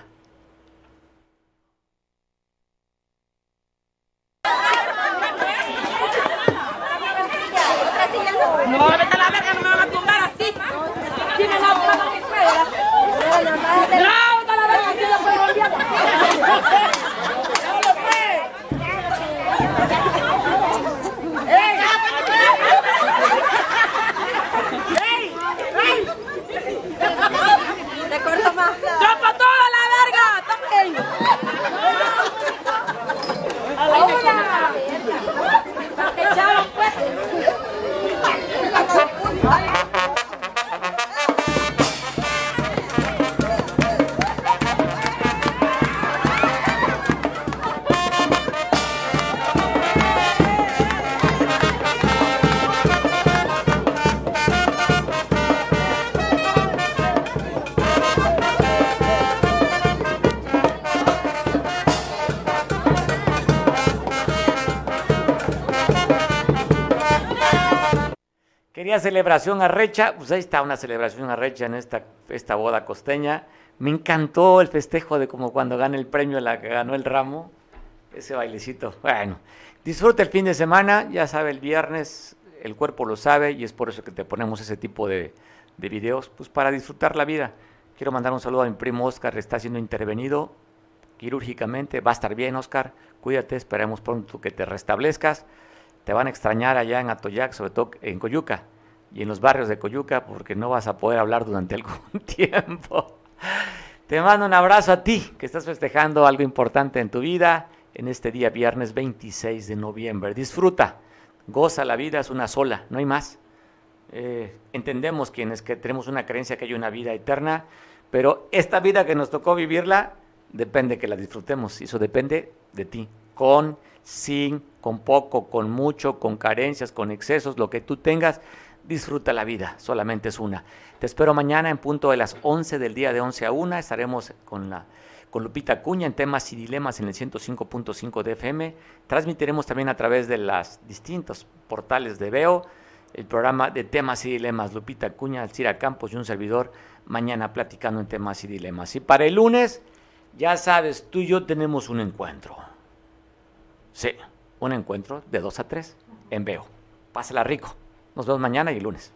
Quería celebración arrecha, pues ahí está una celebración arrecha en esta, esta boda costeña. Me encantó el festejo de como cuando gana el premio la que ganó el ramo, ese bailecito. Bueno, disfruta el fin de semana, ya sabe, el viernes el cuerpo lo sabe y es por eso que te ponemos ese tipo de, de videos, pues para disfrutar la vida. Quiero mandar un saludo a mi primo Oscar, está siendo intervenido quirúrgicamente, va a estar bien Oscar, cuídate, esperemos pronto que te restablezcas. Te van a extrañar allá en Atoyac, sobre todo en Coyuca y en los barrios de Coyuca, porque no vas a poder hablar durante (laughs) algún tiempo. Te mando un abrazo a ti, que estás festejando algo importante en tu vida en este día viernes 26 de noviembre. Disfruta, goza la vida, es una sola, no hay más. Eh, entendemos quienes que tenemos una creencia que hay una vida eterna, pero esta vida que nos tocó vivirla, depende que la disfrutemos, eso depende de ti, con, sin, con poco, con mucho, con carencias, con excesos, lo que tú tengas, disfruta la vida, solamente es una. Te espero mañana en punto de las 11 del día de 11 a 1, estaremos con la con Lupita Cuña en temas y dilemas en el 105.5 de FM. Transmitiremos también a través de los distintos portales de Veo el programa de temas y dilemas. Lupita Cuña, Alcira Campos y un servidor mañana platicando en temas y dilemas. Y para el lunes, ya sabes, tú y yo tenemos un encuentro. Sí, un encuentro de 2 a 3 en Veo. Pásala rico. Nos vemos mañana y el lunes.